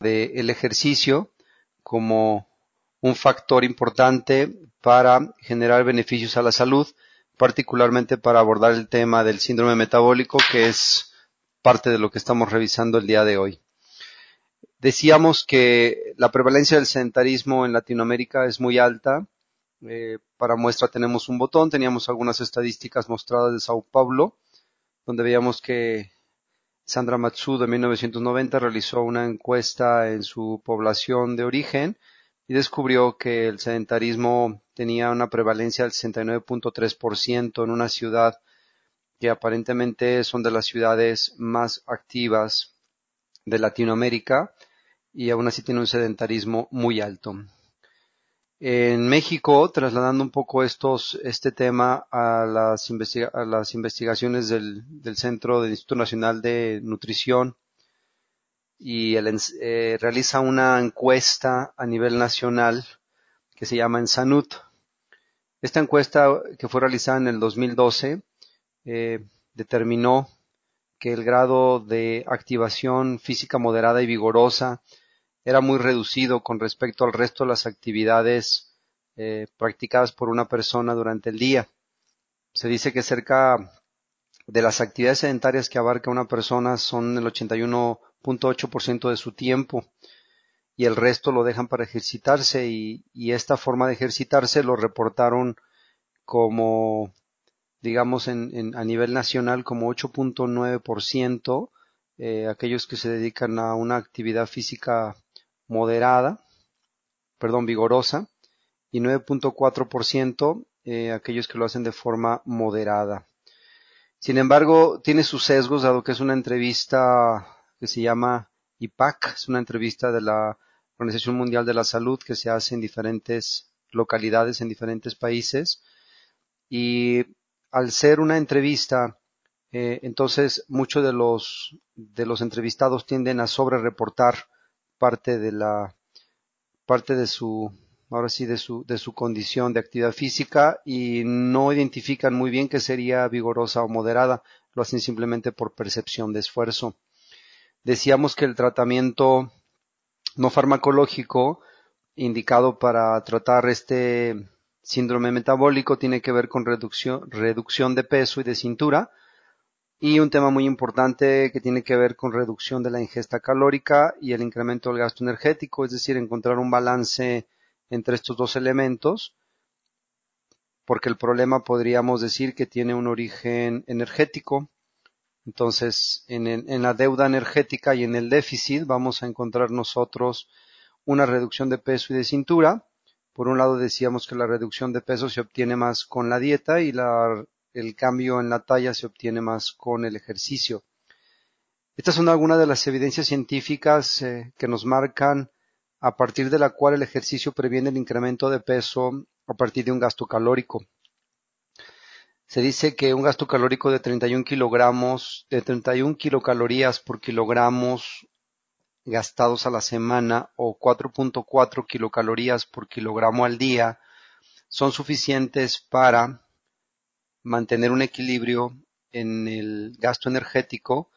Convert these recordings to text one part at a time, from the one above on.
del ejercicio como un factor importante para generar beneficios a la salud, particularmente para abordar el tema del síndrome metabólico, que es parte de lo que estamos revisando el día de hoy. Decíamos que la prevalencia del sedentarismo en Latinoamérica es muy alta. Eh, para muestra tenemos un botón, teníamos algunas estadísticas mostradas de Sao Paulo, donde veíamos que Sandra Matsuda en 1990 realizó una encuesta en su población de origen y descubrió que el sedentarismo tenía una prevalencia del 69.3% en una ciudad que aparentemente son de las ciudades más activas de Latinoamérica y aún así tiene un sedentarismo muy alto. En México, trasladando un poco estos, este tema a las, investigaciones del, Centro del Instituto Nacional de Nutrición y eh, realiza una encuesta a nivel nacional que se llama Ensanut. Esta encuesta que fue realizada en el 2012 eh, determinó que el grado de activación física moderada y vigorosa era muy reducido con respecto al resto de las actividades eh, practicadas por una persona durante el día. Se dice que cerca de las actividades sedentarias que abarca una persona son el 81.8% de su tiempo y el resto lo dejan para ejercitarse y, esta forma de ejercitarse lo reportaron como digamos en, a nivel nacional como 8.9% eh, aquellos que se dedican a una actividad física moderada, perdón, vigorosa, y 9.4% eh, aquellos que lo hacen de forma moderada. Sin embargo, tiene sus sesgos, dado que es una entrevista que se llama IPAC, es una entrevista de la Organización Mundial de la Salud que se hace en diferentes localidades, en diferentes países. Y al ser una entrevista, eh, entonces muchos de los, de los entrevistados tienden a sobre reportar parte de la parte de su ahora sí de su de su condición de actividad física y no identifican muy bien que sería vigorosa o moderada. Lo hacen simplemente por percepción de esfuerzo. Decíamos que el tratamiento no farmacológico indicado para tratar este síndrome metabólico tiene que ver con reducción, reducción de peso y de cintura y un tema muy importante que tiene que ver con reducción de la ingesta calórica y el incremento del gasto energético, es decir, encontrar un balance entre estos dos elementos, porque el problema podríamos decir que tiene un origen energético. Entonces, en, en la deuda energética y en el déficit vamos a encontrar nosotros una reducción de peso y de cintura. Por un lado decíamos que la reducción de peso se obtiene más con la dieta y la el cambio en la talla se obtiene más con el ejercicio. Estas son algunas de las evidencias científicas eh, que nos marcan a partir de la cual el ejercicio previene el incremento de peso a partir de un gasto calórico. Se dice que un gasto calórico de 31 kilogramos, de 31 kilocalorías por kilogramos gastados a la semana o 4.4 kilocalorías por kilogramo al día son suficientes para mantener un equilibrio en el gasto energético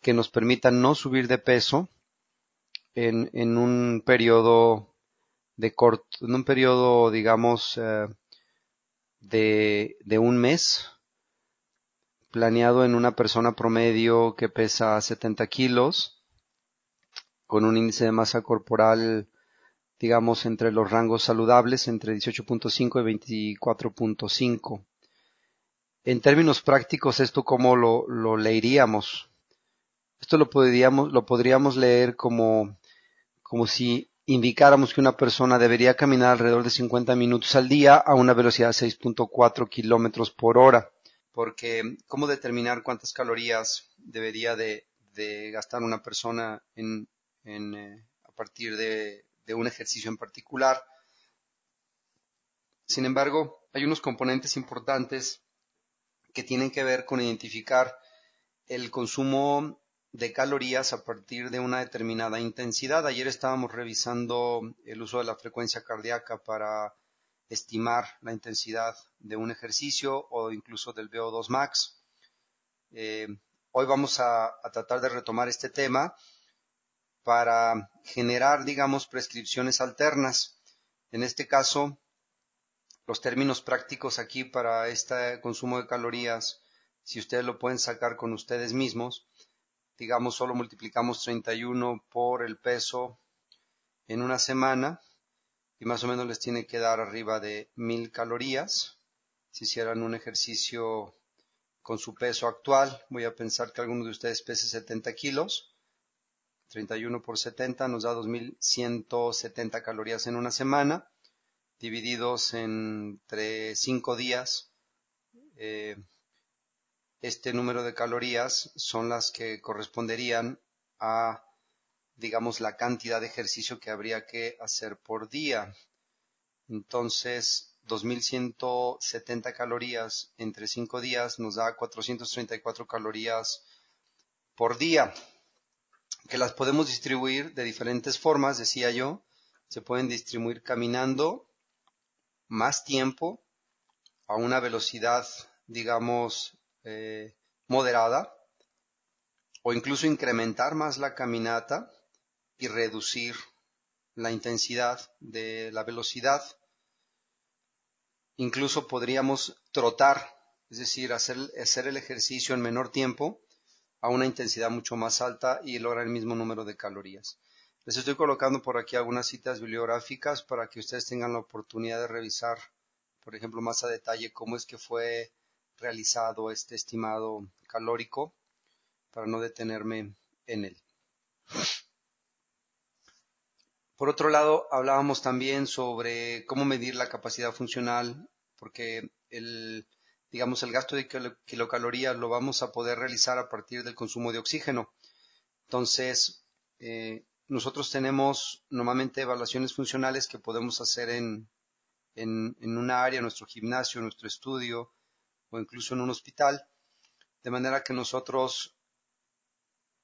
que nos permita no subir de peso en, un periodo de corto, en un periodo, digamos, eh, de, de un mes, planeado en una persona promedio que pesa 70 kilos, con un índice de masa corporal, digamos, entre los rangos saludables, entre 18.5 y 24.5. En términos prácticos, ¿esto cómo lo, lo leeríamos? Esto lo podríamos, lo podríamos leer como, como si indicáramos que una persona debería caminar alrededor de 50 minutos al día a una velocidad de 6.4 kilómetros por hora. Porque, ¿cómo determinar cuántas calorías debería de, de gastar una persona en, eh, a partir de, de un ejercicio en particular. Sin embargo, hay unos componentes importantes que tienen que ver con identificar el consumo de calorías a partir de una determinada intensidad. Ayer estábamos revisando el uso de la frecuencia cardíaca para estimar la intensidad de un ejercicio o incluso del VO2 max. Eh, hoy vamos a, tratar de retomar este tema para generar, digamos, prescripciones alternas. En este caso, los términos prácticos aquí para este consumo de calorías, si ustedes lo pueden sacar con ustedes mismos, digamos, solo multiplicamos 31 por el peso en una semana y más o menos les tiene que dar arriba de mil calorías. Si hicieran un ejercicio con su peso actual, voy a pensar que alguno de ustedes pese 70 kilos. 31 por 70 nos da 2170 calorías en una semana, divididos entre 5 días. Eh, este número de calorías son las que corresponderían a digamos, la cantidad de ejercicio que habría que hacer por día. Entonces, 2170 calorías entre 5 días nos da 434 calorías por día, que las podemos distribuir de diferentes formas, decía yo. Se pueden distribuir caminando más tiempo a una velocidad, digamos, eh, moderada, o incluso incrementar más la caminata y reducir la intensidad de la velocidad. Incluso podríamos trotar, es decir, hacer, hacer el ejercicio en menor tiempo a una intensidad mucho más alta y lograr el mismo número de calorías. Les estoy colocando por aquí algunas citas bibliográficas para que ustedes tengan la oportunidad de revisar, por ejemplo, más a detalle cómo es que fue realizado este estimado calórico para no detenerme en él. Por otro lado, hablábamos también sobre cómo medir la capacidad funcional, porque el, digamos, el gasto de kilocalorías lo vamos a poder realizar a partir del consumo de oxígeno. Entonces, eh, nosotros tenemos normalmente evaluaciones funcionales que podemos hacer en, en, en área, nuestro gimnasio, nuestro estudio o incluso en un hospital, de manera que nosotros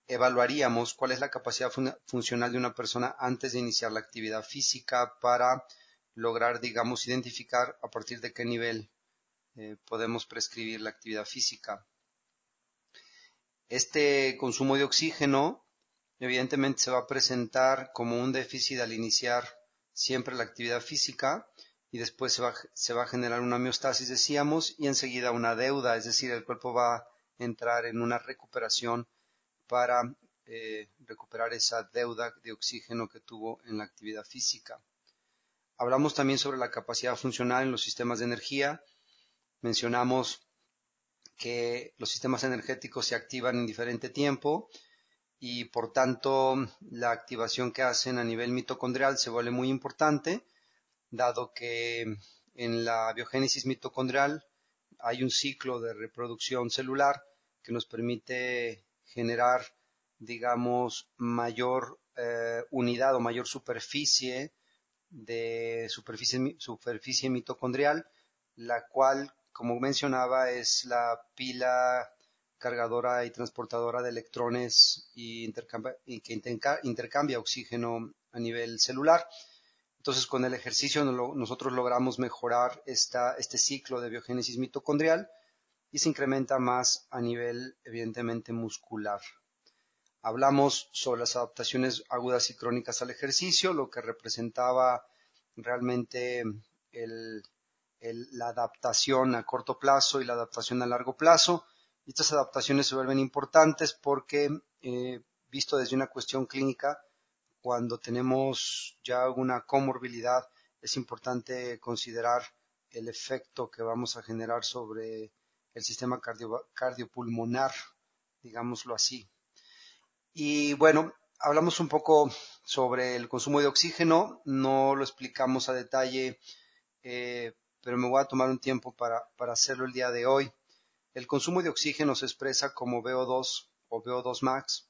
evaluaríamos cuál es la capacidad funcional de una persona antes de iniciar la actividad física para lograr, digamos, identificar a partir de qué nivel eh, podemos prescribir la actividad física. Este consumo de oxígeno evidentemente se va a presentar como un déficit al iniciar siempre la actividad física y después se va, a generar una homeostasis, decíamos, y enseguida una deuda, es decir, el cuerpo va a entrar en una recuperación para eh, recuperar esa deuda de oxígeno que tuvo en la actividad física. Hablamos también sobre la capacidad funcional en los sistemas de energía. Mencionamos que los sistemas energéticos se activan en diferente tiempo y por tanto la activación que hacen a nivel mitocondrial se vuelve muy importante, dado que en la biogénesis mitocondrial hay un ciclo de reproducción celular que nos permite generar, digamos, mayor eh, unidad o mayor superficie de superficie, superficie mitocondrial, la cual, como mencionaba, es la pila cargadora y transportadora de electrones y, que intercambia oxígeno a nivel celular. Entonces, con el ejercicio nosotros logramos mejorar esta, este ciclo de biogénesis mitocondrial y se incrementa más a nivel evidentemente muscular. Hablamos sobre las adaptaciones agudas y crónicas al ejercicio, lo que representaba realmente la adaptación a corto plazo y la adaptación a largo plazo. Estas adaptaciones se vuelven importantes porque, eh, visto desde una cuestión clínica, cuando tenemos ya una comorbilidad, es importante considerar el efecto que vamos a generar sobre el sistema cardiopulmonar, digámoslo así. Y bueno, hablamos un poco sobre el consumo de oxígeno, no lo explicamos a detalle, eh, pero me voy a tomar un tiempo para hacerlo el día de hoy. El consumo de oxígeno se expresa como VO2 o VO2 max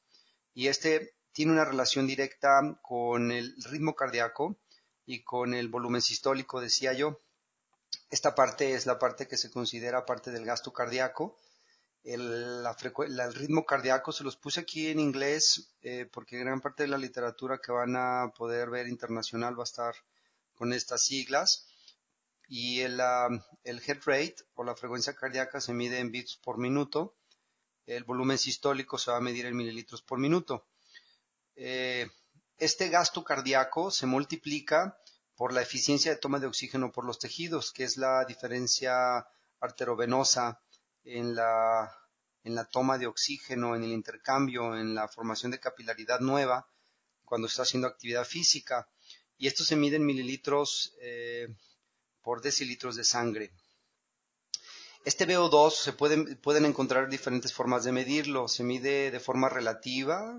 y este tiene una relación directa con el ritmo cardíaco y con el volumen sistólico, decía yo. Esta parte es la parte que se considera parte del gasto cardíaco. El, ritmo cardíaco se los puse aquí en inglés eh, porque gran parte de la literatura que van a poder ver internacional va a estar con estas siglas. Y el, el head rate o la frecuencia cardíaca se mide en bits por minuto. El volumen sistólico se va a medir en mililitros por minuto. Eh, este gasto cardíaco se multiplica por la eficiencia de toma de oxígeno por los tejidos, que es la diferencia arterovenosa en la, en la toma de oxígeno, en el intercambio, en la formación de capilaridad nueva cuando está haciendo actividad física. Y esto se mide en mililitros eh, por decilitros de sangre. Este VO2 se pueden, pueden encontrar diferentes formas de medirlo. Se mide de forma relativa,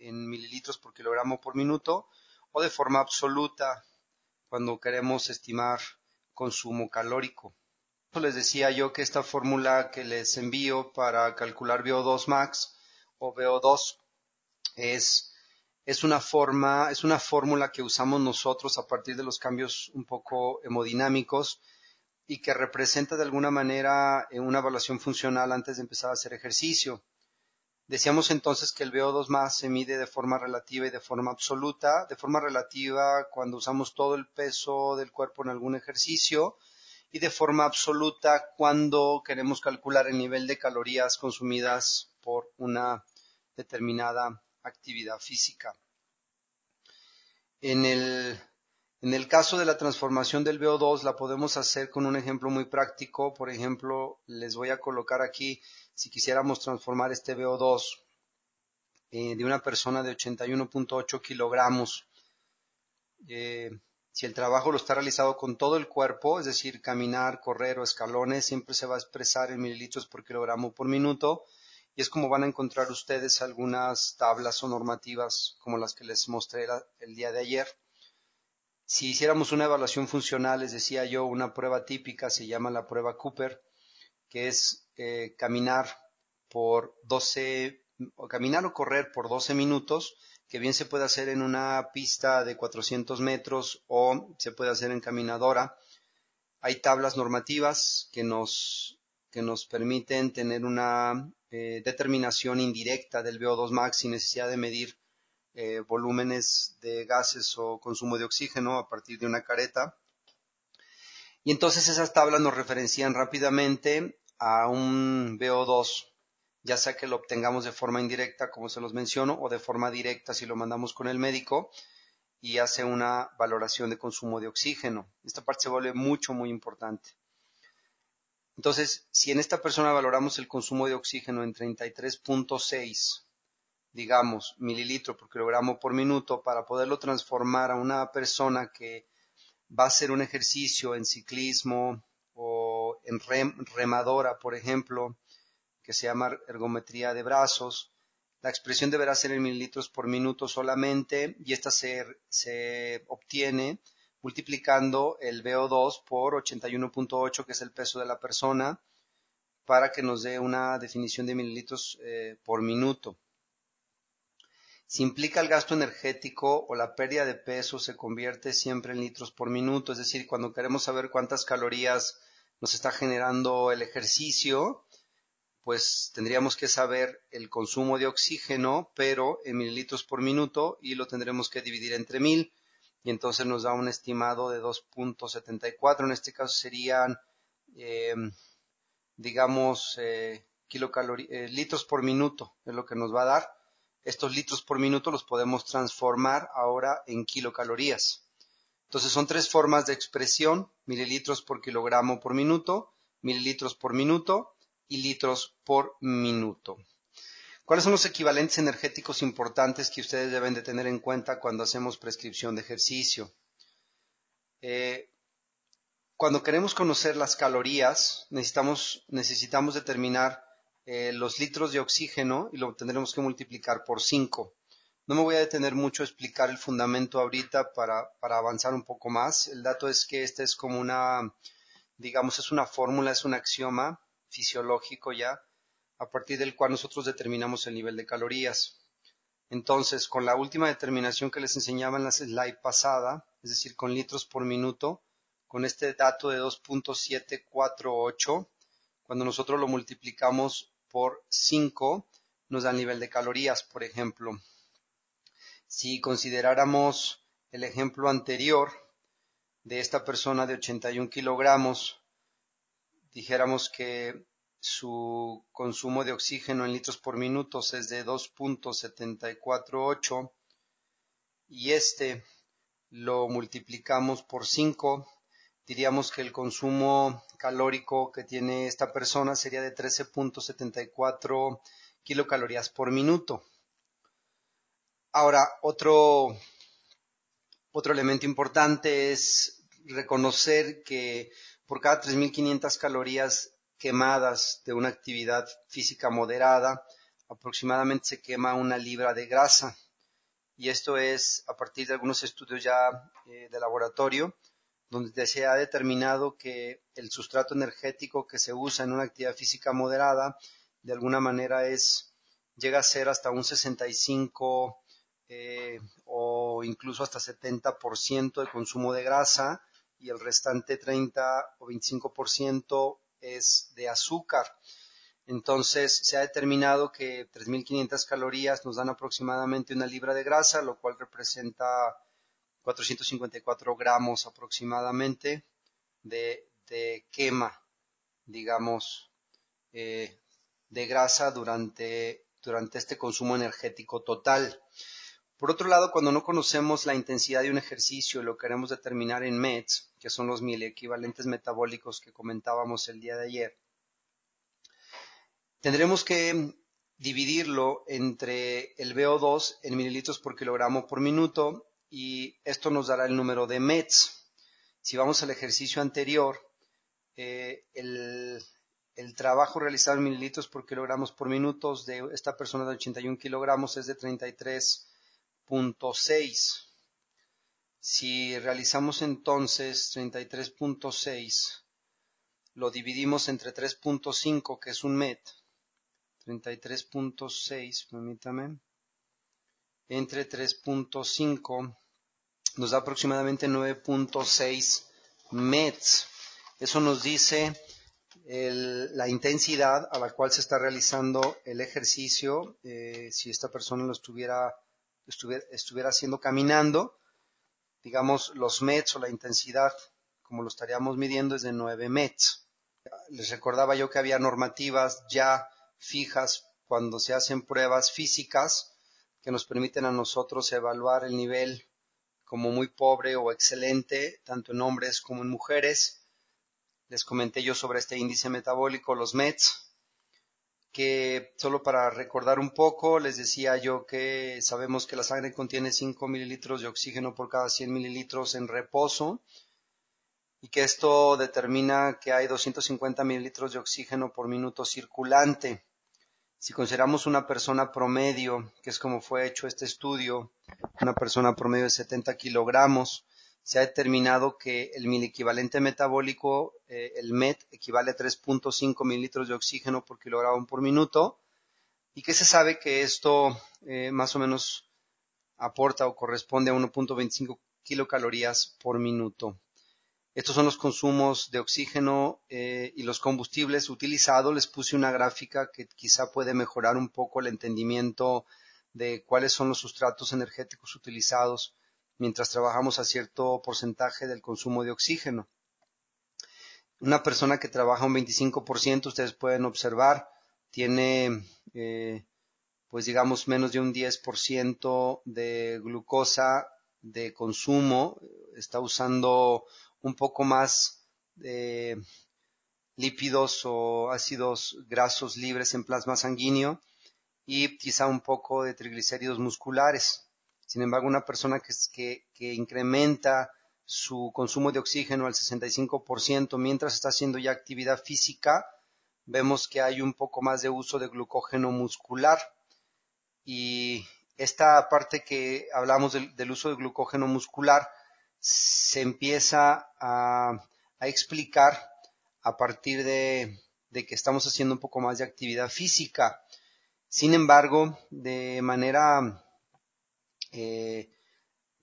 en mililitros por kilogramo por minuto, o de forma absoluta cuando queremos estimar consumo calórico. Les decía yo que esta fórmula que les envío para calcular VO2 max o VO2 es, es una forma, es una fórmula que usamos nosotros a partir de los cambios un poco hemodinámicos y que representa de alguna manera eh, una evaluación funcional antes de empezar a hacer ejercicio. Decíamos entonces que el VO2 más se mide de forma relativa y de forma absoluta. De forma relativa cuando usamos todo el peso del cuerpo en algún ejercicio y de forma absoluta cuando queremos calcular el nivel de calorías consumidas por una determinada actividad física. En el, en el caso de la transformación del VO2 la podemos hacer con un ejemplo muy práctico. Por ejemplo, les voy a colocar aquí si quisiéramos transformar este VO2 eh, de una persona de 81.8 kilogramos, eh, si el trabajo lo está realizado con todo el cuerpo, es decir, caminar, correr o escalones, siempre se va a expresar en mililitros por kilogramo por minuto y es como van a encontrar ustedes algunas tablas o normativas como las que les mostré el día de ayer. Si hiciéramos una evaluación funcional, les decía yo, una prueba típica se llama la prueba Cooper, que es eh, caminar por 12, o caminar o correr por 12 minutos, que bien se puede hacer en una pista de 400 metros o se puede hacer en caminadora. Hay tablas normativas que nos, que nos permiten tener una eh, determinación indirecta del VO2 max sin necesidad de medir eh, volúmenes de gases o consumo de oxígeno a partir de una careta. Y entonces esas tablas nos referencian rápidamente a un VO2, ya sea que lo obtengamos de forma indirecta, como se los menciono, o de forma directa si lo mandamos con el médico y hace una valoración de consumo de oxígeno. Esta parte se vuelve mucho, muy importante. Entonces, si en esta persona valoramos el consumo de oxígeno en 33.6, digamos, mililitro por kilogramo por minuto, para poderlo transformar a una persona que va a hacer un ejercicio en ciclismo, o en remadora, por ejemplo, que se llama ergometría de brazos. La expresión deberá ser en mililitros por minuto solamente y esta se, se obtiene multiplicando el VO2 por 81.8, que es el peso de la persona, para que nos dé una definición de mililitros eh, por minuto. Si implica el gasto energético o la pérdida de peso, se convierte siempre en litros por minuto. Es decir, cuando queremos saber cuántas calorías nos está generando el ejercicio, pues tendríamos que saber el consumo de oxígeno, pero en mililitros por minuto y lo tendremos que dividir entre mil y entonces nos da un estimado de 2.74. En este caso serían, eh, digamos, eh, eh, litros por minuto, es lo que nos va a dar. Estos litros por minuto los podemos transformar ahora en kilocalorías. Entonces son tres formas de expresión, mililitros por kilogramo por minuto, mililitros por minuto y litros por minuto. ¿Cuáles son los equivalentes energéticos importantes que ustedes deben de tener en cuenta cuando hacemos prescripción de ejercicio? Eh, cuando queremos conocer las calorías, necesitamos, necesitamos determinar eh, los litros de oxígeno y lo tendremos que multiplicar por 5. No me voy a detener mucho a explicar el fundamento ahorita para, para avanzar un poco más. El dato es que esta es como una, digamos, es una fórmula, es un axioma fisiológico ya, a partir del cual nosotros determinamos el nivel de calorías. Entonces, con la última determinación que les enseñaba en la slide pasada, es decir, con litros por minuto, con este dato de 2.748, cuando nosotros lo multiplicamos por 5, nos da el nivel de calorías, por ejemplo. Si consideráramos el ejemplo anterior de esta persona de 81 kilogramos, dijéramos que su consumo de oxígeno en litros por minuto es de 2.748 y este lo multiplicamos por 5, diríamos que el consumo calórico que tiene esta persona sería de 13.74 kilocalorías por minuto. Ahora, otro otro elemento importante es reconocer que por cada 3.500 calorías quemadas de una actividad física moderada, aproximadamente se quema una libra de grasa. Y esto es a partir de algunos estudios ya eh, de laboratorio, donde se ha determinado que el sustrato energético que se usa en una actividad física moderada, de alguna manera es, llega a ser hasta un 65 eh, o incluso hasta 70% de consumo de grasa y el restante 30 o 25% es de azúcar. Entonces se ha determinado que 3.500 calorías nos dan aproximadamente una libra de grasa, lo cual representa 454 gramos aproximadamente de, quema, digamos, eh, de grasa durante, durante este consumo energético total. Por otro lado, cuando no conocemos la intensidad de un ejercicio y lo queremos determinar en METs, que son los equivalentes metabólicos que comentábamos el día de ayer, tendremos que dividirlo entre el VO2 en mililitros por kilogramo por minuto y esto nos dará el número de METs. Si vamos al ejercicio anterior, eh, el, el, trabajo realizado en mililitros por kilogramos por minuto de esta persona de 81 kilogramos es de 33 6. Si realizamos entonces 33.6, lo dividimos entre 3.5, que es un MET, 33.6, permítame, entre 3.5 nos da aproximadamente 9.6 METs. Eso nos dice la intensidad a la cual se está realizando el ejercicio. Eh, si esta persona lo estuviera estuviera, haciendo caminando, digamos, los METs o la intensidad, como lo estaríamos midiendo, es de 9 METs. Les recordaba yo que había normativas ya fijas cuando se hacen pruebas físicas que nos permiten a nosotros evaluar el nivel como muy pobre o excelente, tanto en hombres como en mujeres. Les comenté yo sobre este índice metabólico, los METs, que solo para recordar un poco, les decía yo que sabemos que la sangre contiene 5 mililitros de oxígeno por cada 100 mililitros en reposo y que esto determina que hay 250 mililitros de oxígeno por minuto circulante. Si consideramos una persona promedio, que es como fue hecho este estudio, una persona promedio de 70 kilogramos, se ha determinado que el mil equivalente metabólico, eh, el MET, equivale a 3.5 mililitros de oxígeno por kilogramo por minuto y que se sabe que esto eh, más o menos aporta o corresponde a 1.25 kilocalorías por minuto. Estos son los consumos de oxígeno eh, y los combustibles utilizados. Les puse una gráfica que quizá puede mejorar un poco el entendimiento de cuáles son los sustratos energéticos utilizados mientras trabajamos a cierto porcentaje del consumo de oxígeno. Una persona que trabaja un 25%, ustedes pueden observar, tiene, eh, pues digamos, menos de un 10% de glucosa de consumo, está usando un poco más de lípidos o ácidos grasos libres en plasma sanguíneo y quizá un poco de triglicéridos musculares. Sin embargo, una persona que, incrementa su consumo de oxígeno al 65% mientras está haciendo ya actividad física, vemos que hay un poco más de uso de glucógeno muscular. Y esta parte que hablamos del, uso de glucógeno muscular se empieza a, explicar a partir de, de, que estamos haciendo un poco más de actividad física. Sin embargo, de manera eh,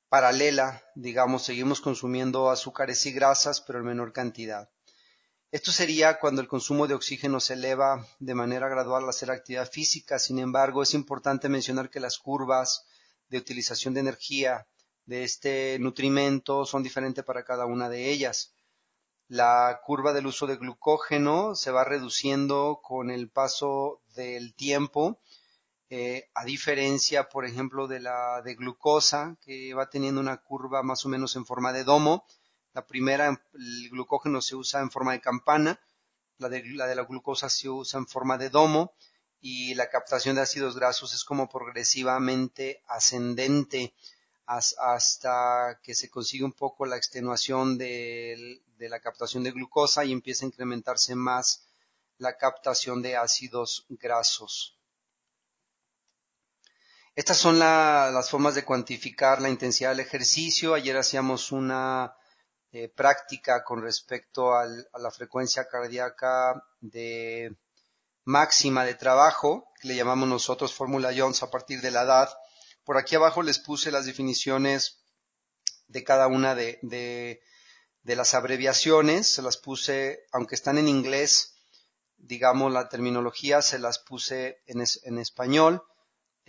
paralela, digamos, seguimos consumiendo azúcares y grasas, pero en menor cantidad. Esto sería cuando el consumo de oxígeno se eleva de manera gradual al hacer actividad física. Sin embargo, es importante mencionar que las curvas de utilización de energía de este nutrimento son diferentes para cada una de ellas. La curva del uso de glucógeno se va reduciendo con el paso del tiempo, eh, a diferencia, por ejemplo, de la de glucosa, que va teniendo una curva más o menos en forma de domo, la primera, el glucógeno se usa en forma de campana, la de, la glucosa se usa en forma de domo y la captación de ácidos grasos es como progresivamente ascendente hasta que se consigue un poco la extenuación de, la captación de glucosa y empieza a incrementarse más la captación de ácidos grasos. Estas son las formas de cuantificar la intensidad del ejercicio. Ayer hacíamos una eh, práctica con respecto a la frecuencia cardíaca de máxima de trabajo, que le llamamos nosotros fórmula Jones a partir de la edad. Por aquí abajo les puse las definiciones de cada una de, las abreviaciones, se las puse, aunque están en inglés, digamos la terminología, se las puse en español.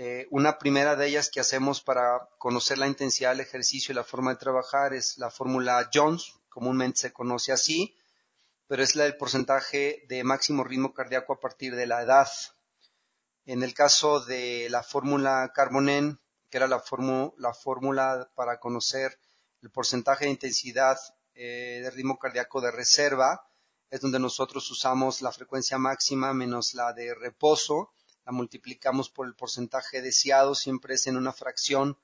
Eh, una primera de ellas que hacemos para conocer la intensidad del ejercicio y la forma de trabajar es la fórmula Jones, comúnmente se conoce así, pero es la del porcentaje de máximo ritmo cardíaco a partir de la edad. En el caso de la fórmula Carbonen, que era la, fórmula para conocer el porcentaje de intensidad eh, de ritmo cardíaco de reserva, es donde nosotros usamos la frecuencia máxima menos la de reposo la multiplicamos por el porcentaje deseado, siempre es en una fracción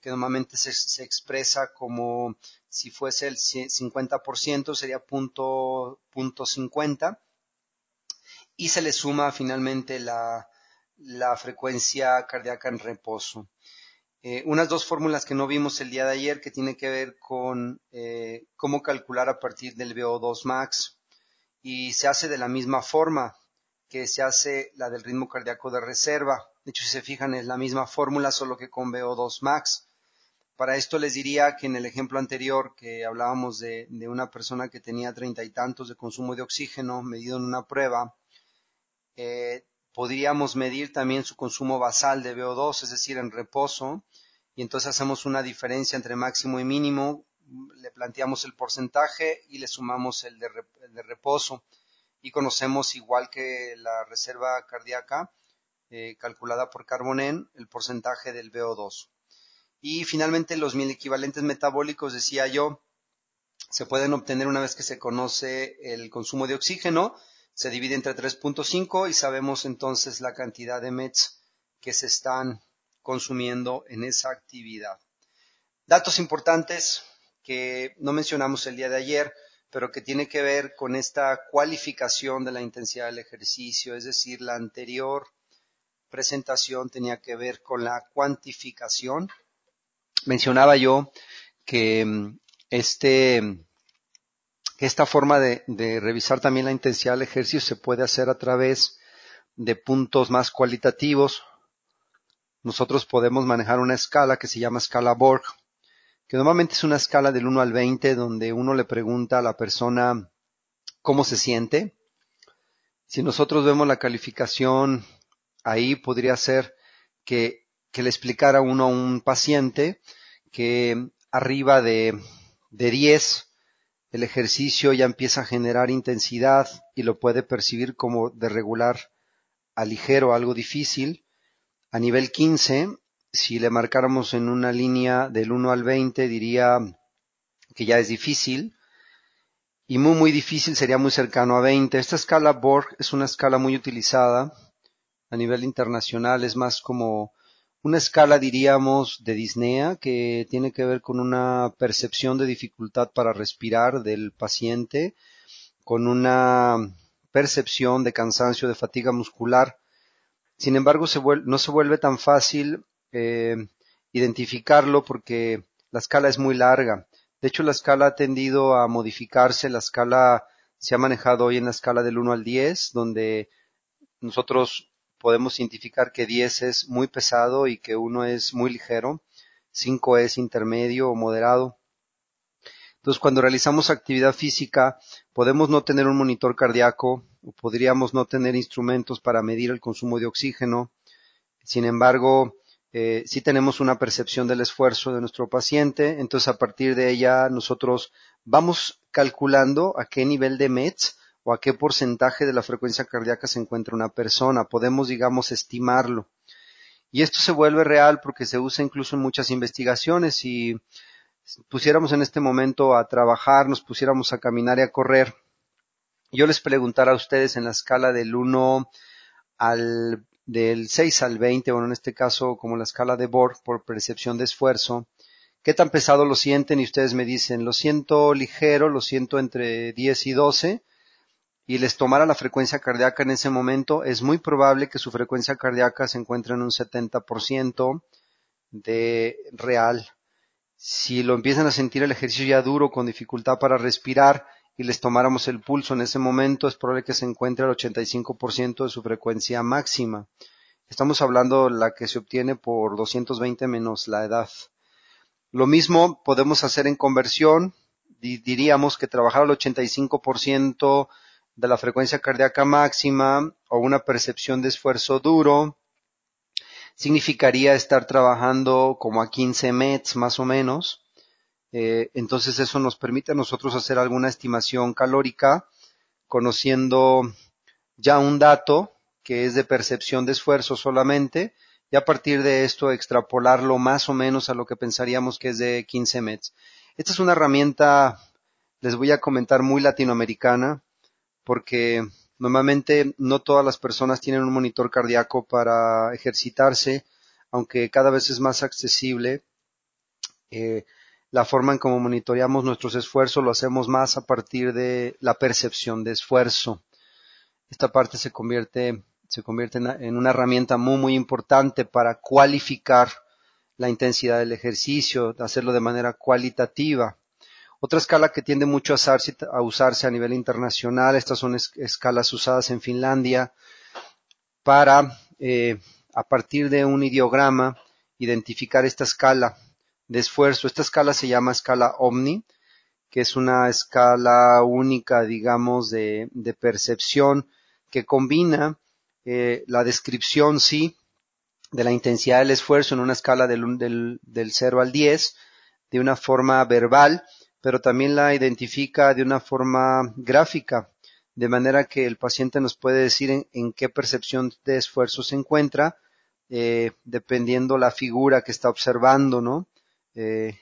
que normalmente se, expresa como si fuese el 50%, sería punto, punto 50, y se le suma finalmente la, frecuencia cardíaca en reposo. Eh, unas dos fórmulas que no vimos el día de ayer que tiene que ver con eh, cómo calcular a partir del VO2 max. Y se hace de la misma forma que se hace la del ritmo cardíaco de reserva. De hecho, si se fijan, es la misma fórmula, solo que con VO2 max. Para esto les diría que en el ejemplo anterior que hablábamos de, una persona que tenía treinta y tantos de consumo de oxígeno medido en una prueba, eh, podríamos medir también su consumo basal de VO2, es decir, en reposo, y entonces hacemos una diferencia entre máximo y mínimo, le planteamos el porcentaje y le sumamos el de reposo y conocemos igual que la reserva cardíaca eh, calculada por Carbonen el porcentaje del VO2. Y finalmente los mil equivalentes metabólicos, decía yo, se pueden obtener una vez que se conoce el consumo de oxígeno, se divide entre 3.5 y sabemos entonces la cantidad de METs que se están consumiendo en esa actividad. Datos importantes que no mencionamos el día de ayer, pero que tiene que ver con esta cualificación de la intensidad del ejercicio, es decir, la anterior presentación tenía que ver con la cuantificación. Mencionaba yo que mm, este, esta forma de, de revisar también la intensidad del ejercicio se puede hacer a través de puntos más cualitativos. Nosotros podemos manejar una escala que se llama escala Borg, que normalmente es una escala del 1 al 20 donde uno le pregunta a la persona cómo se siente. Si nosotros vemos la calificación, ahí podría ser que, le explicara uno a un paciente que arriba de, de 10 el ejercicio ya empieza a generar intensidad y lo puede percibir como de regular a ligero, algo difícil. A nivel 15 si le marcáramos en una línea del 1 al 20, diría que ya es difícil. Y muy, muy difícil sería muy cercano a 20. Esta escala Borg es una escala muy utilizada a nivel internacional. Es más como una escala, diríamos, de disnea, que tiene que ver con una percepción de dificultad para respirar del paciente, con una percepción de cansancio, de fatiga muscular. Sin embargo, no se vuelve tan fácil eh, identificarlo porque la escala es muy larga. De hecho, la escala ha tendido a modificarse. La escala se ha manejado hoy en la escala del 1 al 10, donde nosotros podemos identificar que 10 es muy pesado y que 1 es muy ligero. 5 es intermedio o moderado. Entonces, cuando realizamos actividad física, podemos no tener un monitor cardíaco o podríamos no tener instrumentos para medir el consumo de oxígeno. Sin embargo, eh, si tenemos una percepción del esfuerzo de nuestro paciente, entonces a partir de ella nosotros vamos calculando a qué nivel de METS o a qué porcentaje de la frecuencia cardíaca se encuentra una persona. Podemos, digamos, estimarlo. Y esto se vuelve real porque se usa incluso en muchas investigaciones. Si pusiéramos en este momento a trabajar, nos pusiéramos a caminar y a correr, yo les preguntara a ustedes en la escala del 1 al del 6 al 20, bueno, en este caso como la escala de Borg por percepción de esfuerzo, ¿qué tan pesado lo sienten? Y ustedes me dicen, lo siento ligero, lo siento entre 10 y 12, y les tomara la frecuencia cardíaca en ese momento, es muy probable que su frecuencia cardíaca se encuentre en un 70% de real. Si lo empiezan a sentir el ejercicio ya duro, con dificultad para respirar, y les tomáramos el pulso en ese momento, es probable que se encuentre al 85% de su frecuencia máxima. Estamos hablando de la que se obtiene por 220 menos la edad. Lo mismo podemos hacer en conversión. Diríamos que trabajar al 85% de la frecuencia cardíaca máxima o una percepción de esfuerzo duro significaría estar trabajando como a 15 METs más o menos eh, entonces eso nos permite a nosotros hacer alguna estimación calórica conociendo ya un dato que es de percepción de esfuerzo solamente y a partir de esto extrapolarlo más o menos a lo que pensaríamos que es de 15 METs. Esta es una herramienta, les voy a comentar, muy latinoamericana porque normalmente no todas las personas tienen un monitor cardíaco para ejercitarse, aunque cada vez es más accesible. Eh, la forma en cómo monitoreamos nuestros esfuerzos lo hacemos más a partir de la percepción de esfuerzo. Esta parte se convierte, se convierte en una herramienta muy, muy importante para cualificar la intensidad del ejercicio, hacerlo de manera cualitativa. Otra escala que tiende mucho a usarse a, nivel internacional, estas son escalas usadas en Finlandia para, eh, a partir de un ideograma, identificar esta escala de esfuerzo. Esta escala se llama escala Omni, que es una escala única, digamos, de, percepción que combina eh, la descripción, sí, de la intensidad del esfuerzo en una escala del, del, del 0 al 10, de una forma verbal, pero también la identifica de una forma gráfica, de manera que el paciente nos puede decir en qué percepción de esfuerzo se encuentra, eh, dependiendo la figura que está observando, ¿no? Eh,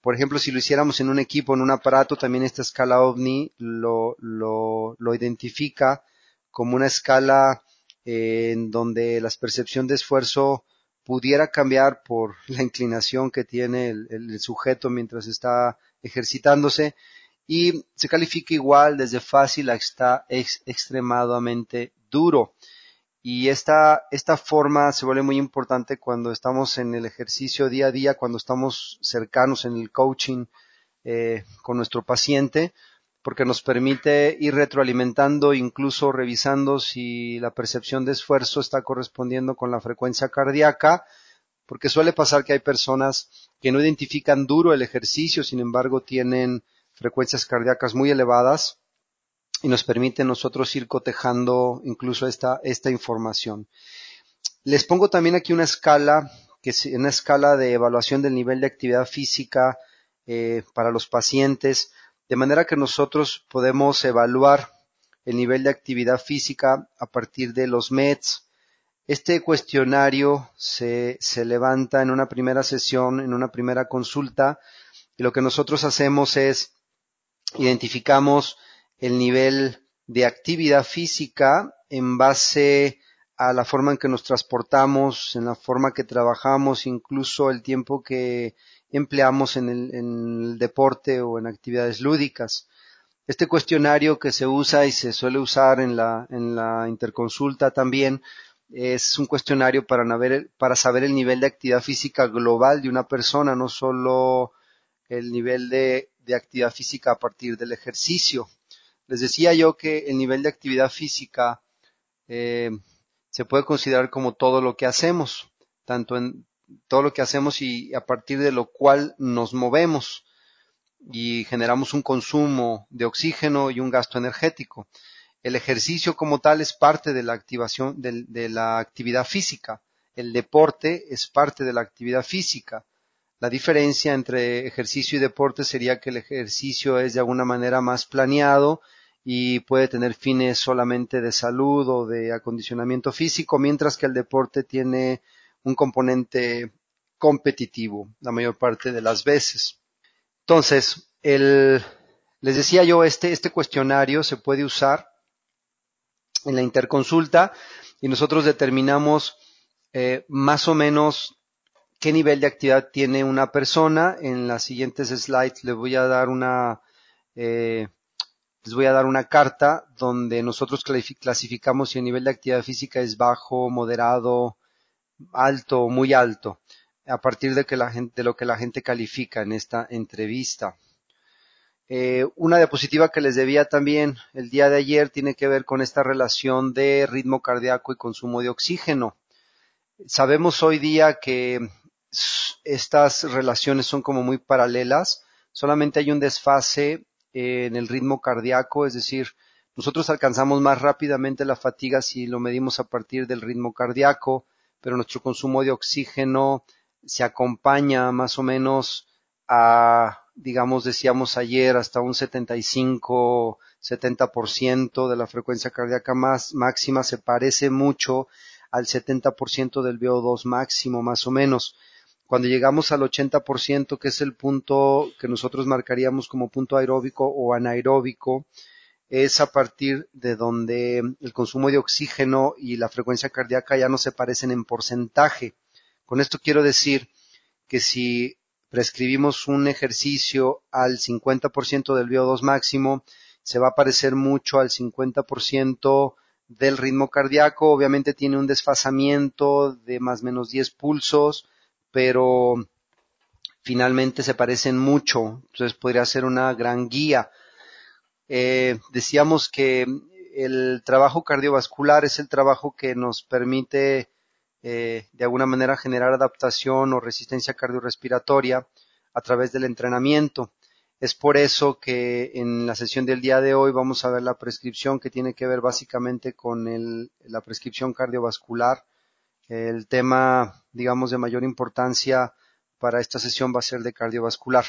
por ejemplo, si lo hiciéramos en un equipo, en un aparato, también esta escala OVNI lo, lo, lo identifica como una escala eh, en donde la percepción de esfuerzo pudiera cambiar por la inclinación que tiene el, el, sujeto mientras está ejercitándose y se califica igual desde fácil hasta extremadamente duro. Y esta, esta forma se vuelve muy importante cuando estamos en el ejercicio día a día, cuando estamos cercanos en el coaching eh, con nuestro paciente, porque nos permite ir retroalimentando, incluso revisando si la percepción de esfuerzo está correspondiendo con la frecuencia cardíaca, porque suele pasar que hay personas que no identifican duro el ejercicio, sin embargo tienen frecuencias cardíacas muy elevadas y nos permite nosotros ir cotejando incluso esta, esta información. Les pongo también aquí una escala, que es una escala de evaluación del nivel de actividad física eh, para los pacientes, de manera que nosotros podemos evaluar el nivel de actividad física a partir de los METs. Este cuestionario se, se levanta en una primera sesión, en una primera consulta, y lo que nosotros hacemos es identificamos el nivel de actividad física en base a la forma en que nos transportamos, en la forma que trabajamos, incluso el tiempo que empleamos en el, deporte o en actividades lúdicas. Este cuestionario que se usa y se suele usar en la, en la interconsulta también es un cuestionario para, para saber el nivel de actividad física global de una persona, no solo el nivel de actividad física a partir del ejercicio. Les decía yo que el nivel de actividad física eh, se puede considerar como todo lo que hacemos, tanto en, todo lo que hacemos y a partir de lo cual nos movemos y generamos un consumo de oxígeno y un gasto energético. El ejercicio como tal es parte de la activación de, la actividad física. El deporte es parte de la actividad física. La diferencia entre ejercicio y deporte sería que el ejercicio es de alguna manera más planeado y puede tener fines solamente de salud o de acondicionamiento físico, mientras que el deporte tiene un componente competitivo la mayor parte de las veces. Entonces, el, les decía yo, este, este cuestionario se puede usar en la interconsulta y nosotros determinamos eh, más o menos qué nivel de actividad tiene una persona. En las siguientes slides les voy a dar una, eh, les voy a dar una carta donde nosotros clasificamos si el nivel de actividad física es bajo, moderado, alto o muy alto, a partir de, lo que la gente califica en esta entrevista. Eh, una diapositiva que les debía también el día de ayer tiene que ver con esta relación de ritmo cardíaco y consumo de oxígeno. Sabemos hoy día que estas relaciones son como muy paralelas, solamente hay un desfase en el ritmo cardíaco, es decir, nosotros alcanzamos más rápidamente la fatiga si lo medimos a partir del ritmo cardíaco, pero nuestro consumo de oxígeno se acompaña más o menos a, digamos, decíamos ayer, hasta un 75, 70% de la frecuencia cardíaca más, máxima se parece mucho al 70% del VO2 máximo, más o menos. Cuando llegamos al 80%, que es el punto que nosotros marcaríamos como punto aeróbico o anaeróbico, es a partir de donde el consumo de oxígeno y la frecuencia cardíaca ya no se parecen en porcentaje. Con esto quiero decir que si prescribimos un ejercicio al 50% del VO2 máximo, se va a parecer mucho al 50% del ritmo cardíaco. Obviamente tiene un desfasamiento de más o menos 10 pulsos, pero finalmente se parecen mucho. Entonces podría ser una gran guía. Eh, decíamos que el trabajo cardiovascular es el trabajo que nos permite eh, de alguna manera generar adaptación o resistencia cardiorrespiratoria a través del entrenamiento. Es por eso que en la sesión del día de hoy vamos a ver la prescripción que tiene que ver básicamente con la prescripción cardiovascular. El tema, digamos, de mayor importancia para esta sesión va a ser de cardiovascular.